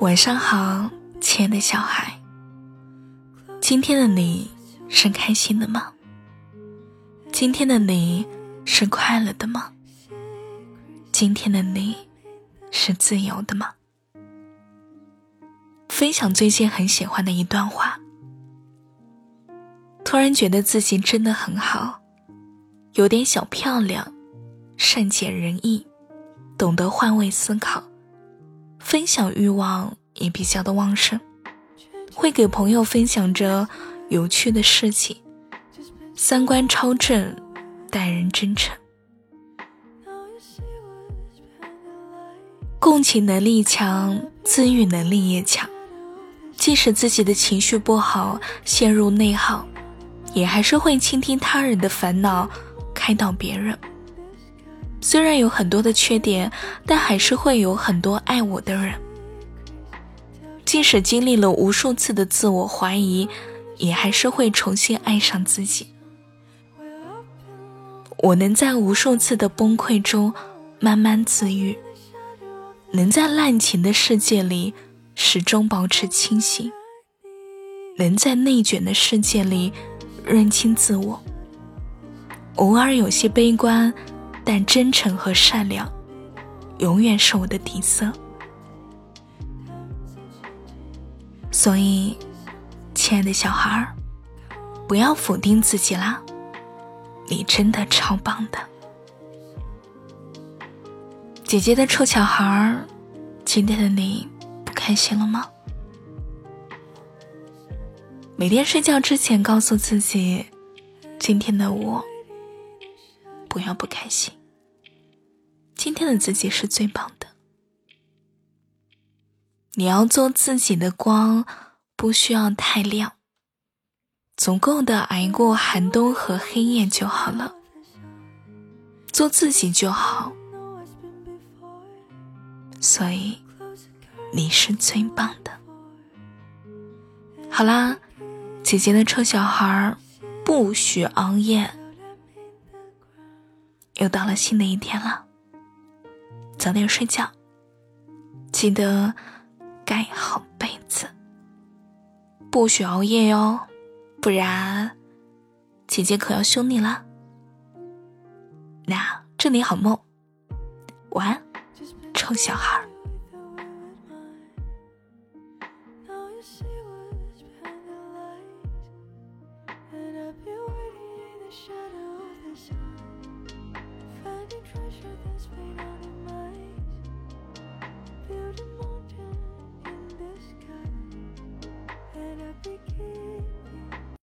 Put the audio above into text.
晚上好，亲爱的小孩。今天的你是开心的吗？今天的你是快乐的吗？今天的你是自由的吗？分享最近很喜欢的一段话。突然觉得自己真的很好，有点小漂亮，善解人意，懂得换位思考。分享欲望也比较的旺盛，会给朋友分享着有趣的事情，三观超正，待人真诚，共情能力强，自愈能力也强。即使自己的情绪不好，陷入内耗，也还是会倾听他人的烦恼，开导别人。虽然有很多的缺点，但还是会有很多爱我的人。即使经历了无数次的自我怀疑，也还是会重新爱上自己。我能在无数次的崩溃中慢慢自愈，能在滥情的世界里始终保持清醒，能在内卷的世界里认清自我。偶尔有些悲观。但真诚和善良，永远是我的底色。所以，亲爱的小孩儿，不要否定自己啦，你真的超棒的。姐姐的臭小孩儿，今天的你不开心了吗？每天睡觉之前告诉自己，今天的我。不要不开心。今天的自己是最棒的。你要做自己的光，不需要太亮，足够的挨过寒冬和黑夜就好了。做自己就好。所以，你是最棒的。好啦，姐姐的臭小孩不许熬夜。又到了新的一天了，早点睡觉，记得盖好被子，不许熬夜哟，不然姐姐可要凶你了。那祝你好梦，晚安，臭小孩。